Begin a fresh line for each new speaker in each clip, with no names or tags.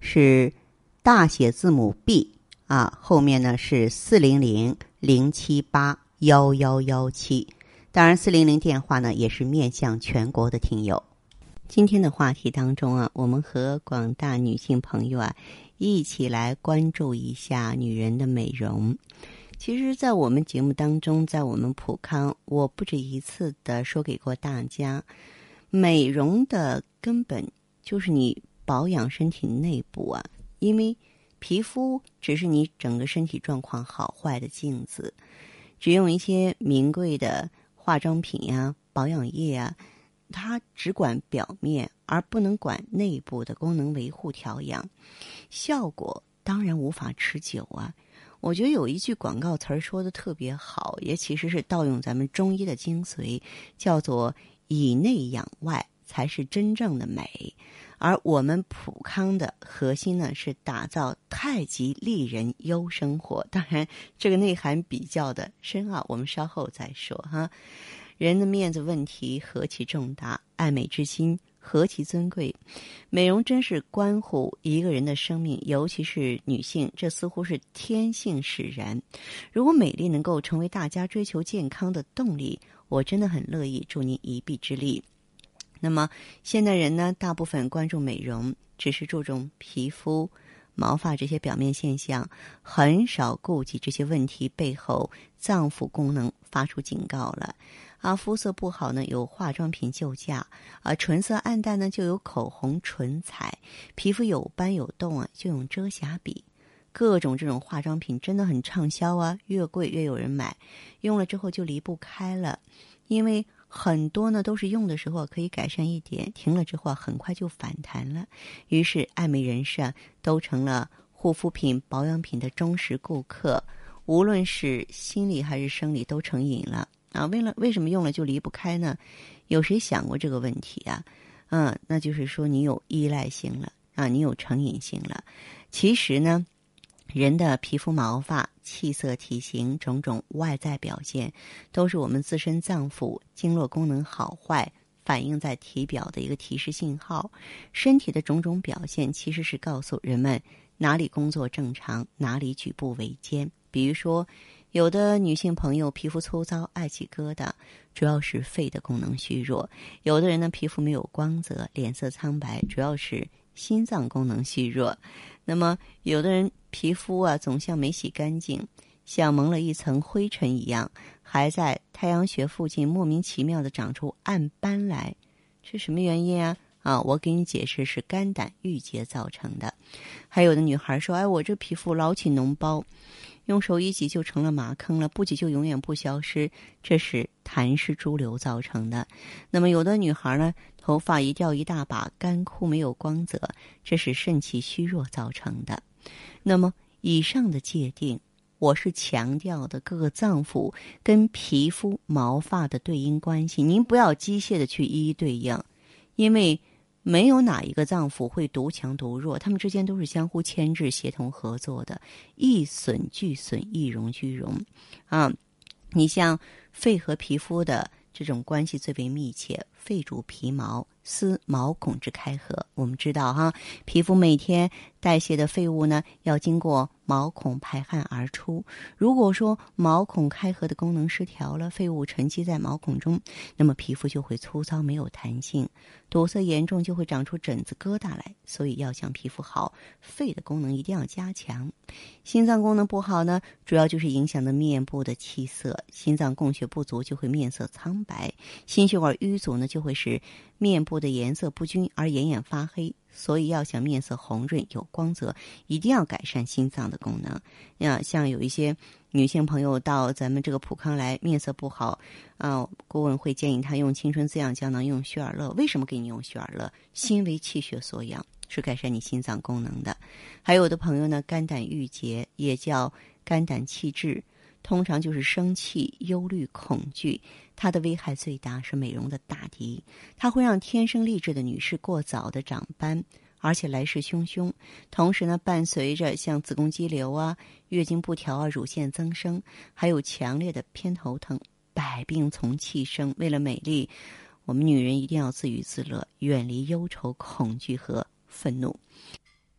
是大写字母 B 啊，后面呢是四零零零七八幺幺幺七。当然，四零零电话呢也是面向全国的听友。今天的话题当中啊，我们和广大女性朋友啊一起来关注一下女人的美容。其实，在我们节目当中，在我们普康，我不止一次的说给过大家，美容的根本就是你保养身体内部啊，因为皮肤只是你整个身体状况好坏的镜子，只用一些名贵的化妆品呀、保养液啊。它只管表面，而不能管内部的功能维护调养，效果当然无法持久啊！我觉得有一句广告词儿说的特别好，也其实是盗用咱们中医的精髓，叫做“以内养外才是真正的美”。而我们普康的核心呢，是打造太极丽人优生活。当然，这个内涵比较的深奥，我们稍后再说哈。人的面子问题何其重大，爱美之心何其尊贵，美容真是关乎一个人的生命，尤其是女性，这似乎是天性使然。如果美丽能够成为大家追求健康的动力，我真的很乐意助您一臂之力。那么，现代人呢，大部分关注美容，只是注重皮肤、毛发这些表面现象，很少顾及这些问题背后脏腑功能发出警告了。啊，肤色不好呢，有化妆品救驾；啊，唇色暗淡呢，就有口红唇彩；皮肤有斑有洞啊，就用遮瑕笔。各种这种化妆品真的很畅销啊，越贵越有人买，用了之后就离不开了。因为很多呢都是用的时候可以改善一点，停了之后很快就反弹了。于是爱美人士啊都成了护肤品、保养品的忠实顾客，无论是心理还是生理都成瘾了。啊，为了为什么用了就离不开呢？有谁想过这个问题啊？嗯，那就是说你有依赖性了啊，你有成瘾性了。其实呢，人的皮肤、毛发、气色、体型种种外在表现，都是我们自身脏腑经络功能好坏反映在体表的一个提示信号。身体的种种表现，其实是告诉人们哪里工作正常，哪里举步维艰。比如说。有的女性朋友皮肤粗糙爱起疙瘩，主要是肺的功能虚弱；有的人呢皮肤没有光泽，脸色苍白，主要是心脏功能虚弱。那么有的人皮肤啊总像没洗干净，像蒙了一层灰尘一样，还在太阳穴附近莫名其妙的长出暗斑来，是什么原因啊？啊，我给你解释是肝胆郁结造成的。还有的女孩说：“哎，我这皮肤老起脓包。”用手一挤就成了马坑了，不挤就永远不消失，这是痰湿潴留造成的。那么有的女孩呢，头发一掉一大把，干枯没有光泽，这是肾气虚弱造成的。那么以上的界定，我是强调的各个脏腑跟皮肤毛发的对应关系，您不要机械的去一一对应，因为。没有哪一个脏腑会独强独弱，他们之间都是相互牵制、协同合作的，一损俱损，一荣俱荣。啊，你像肺和皮肤的这种关系最为密切，肺主皮毛。丝毛孔之开合，我们知道哈，皮肤每天代谢的废物呢，要经过毛孔排汗而出。如果说毛孔开合的功能失调了，废物沉积在毛孔中，那么皮肤就会粗糙没有弹性，堵塞严重就会长出疹子疙瘩来。所以要想皮肤好，肺的功能一定要加强。心脏功能不好呢，主要就是影响的面部的气色。心脏供血不足就会面色苍白，心血管淤阻呢就就会使面部。的颜色不均而眼眼发黑，所以要想面色红润有光泽，一定要改善心脏的功能。啊，像有一些女性朋友到咱们这个普康来，面色不好，啊，顾问会建议她用青春滋养胶囊，用血尔乐。为什么给你用血尔乐？心为气血所养，是改善你心脏功能的。还有的朋友呢，肝胆郁结，也叫肝胆气滞，通常就是生气、忧虑、恐惧，它的危害最大，是美容的大敌，它会让天生丽质的女士过早的长斑。而且来势汹汹，同时呢，伴随着像子宫肌瘤啊、月经不调啊、乳腺增生，还有强烈的偏头疼，百病从气生。为了美丽，我们女人一定要自娱自乐，远离忧愁、恐惧和愤怒。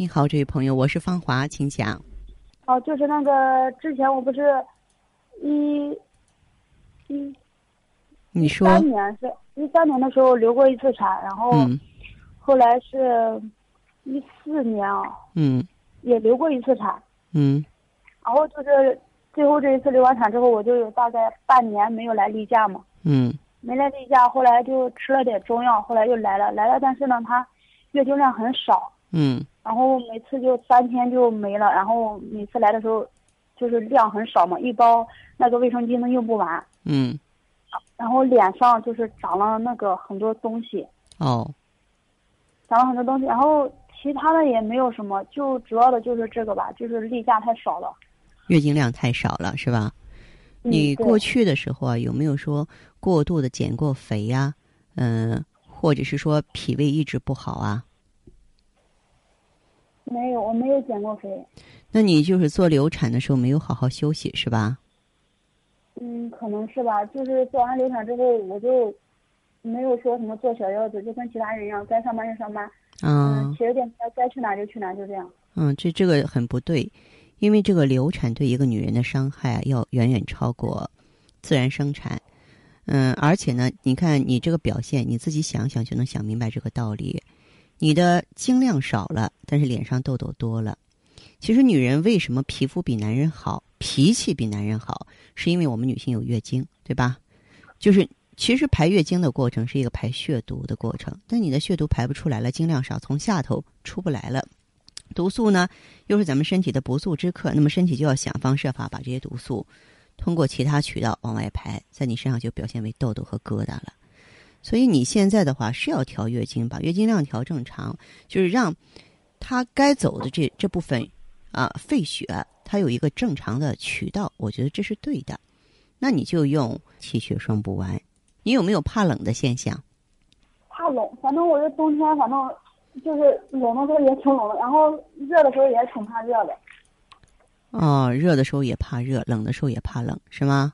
你好，这位朋友，我是芳华，请讲。
哦，就是那个之前我不是一一，
你说。
三年是一三年的时候流过一次产，然后后来是。一四年啊，
嗯，
也流过一次产，
嗯，
然后就是最后这一次流完产之后，我就有大概半年没有来例假嘛，
嗯，
没来例假，后来就吃了点中药，后来又来了，来了，但是呢，它月经量很少，
嗯，
然后每次就三天就没了，然后每次来的时候，就是量很少嘛，一包那个卫生巾都用不完，
嗯，
然后脸上就是长了那个很多东西，
哦，
长了很多东西，然后。其他的也没有什么，就主要的就是这个吧，就是例假太少了，
月经量太少了，是吧？你过去的时候啊，有没有说过度的减过肥呀？嗯，或者是说脾胃一直不好啊？
没有，我没有减过肥。
那你就是做流产的时候没有好好休息是吧？
嗯，可能是吧。就是做完流产之后，我就没有说什么做小腰子，就跟其他人一样，该上班就上班。嗯，起了点该该去哪就去哪，就这样。
嗯，这这个很不对，因为这个流产对一个女人的伤害啊，要远远超过自然生产。嗯，而且呢，你看你这个表现，你自己想想就能想明白这个道理。你的经量少了，但是脸上痘痘多了。其实女人为什么皮肤比男人好，脾气比男人好，是因为我们女性有月经，对吧？就是。其实排月经的过程是一个排血毒的过程，但你的血毒排不出来了，经量少，从下头出不来了，毒素呢又是咱们身体的不速之客，那么身体就要想方设法把这些毒素通过其他渠道往外排，在你身上就表现为痘痘和疙瘩了。所以你现在的话是要调月经，把月经量调正常，就是让它该走的这这部分啊废血，它有一个正常的渠道，我觉得这是对的。那你就用气血双补丸。你有没有怕冷的现象？
怕冷，反正我这冬天，反正就是冷的时候也挺冷的，然后热的时候也挺怕热的。
哦，热的时候也怕热，冷的时候也怕冷，是吗？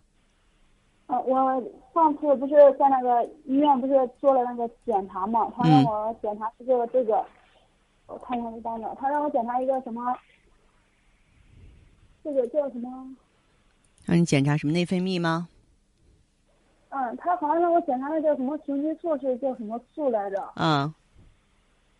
呃，我上次不是在那个医院不是做了那个检查嘛？他让我检查一个这个，我看一下这单子，他让我检查一个什么？这个叫什么？
让你检查什么内分泌吗？
嗯，他好像让我检查那叫什么雄激素，是叫什么素来着？
嗯。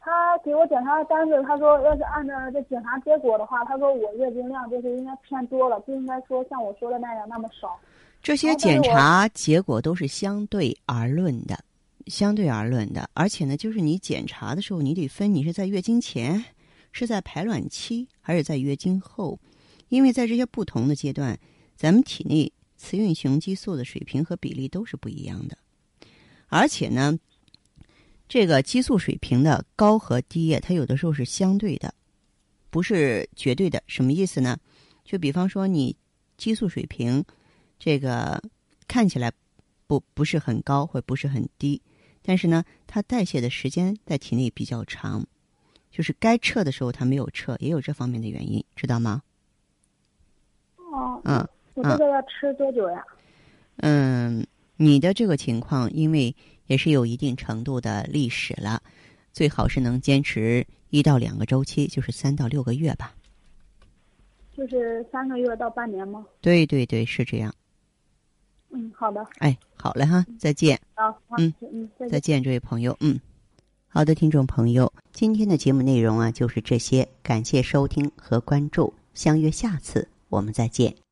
他给我检查单子，他说要是按照这检查结果的话，他说我月经量就是应该偏多了，不应该说像我说的那样那么少。
这些检查结果都是相对而论的，相对而论的。而且呢，就是你检查的时候，你得分你是在月经前，是在排卵期，还是在月经后，因为在这些不同的阶段，咱们体内。雌孕雄激素的水平和比例都是不一样的，而且呢，这个激素水平的高和低，它有的时候是相对的，不是绝对的。什么意思呢？就比方说，你激素水平这个看起来不不是很高，或不是很低，但是呢，它代谢的时间在体内比较长，就是该撤的时候它没有撤，也有这方面的原因，知道吗？
哦，嗯。我这个要吃多久呀？
嗯，你的这个情况，因为也是有一定程度的历史了，最好是能坚持一到两个周期，就是三到六个月吧。
就是三个月到半年吗？
对对对，是这样。
嗯，好的。
哎，好嘞哈，再见。
好，
嗯
嗯，
再见，这位朋友。嗯，好的，听众朋友，今天的节目内容啊就是这些，感谢收听和关注，相约下次我们再见。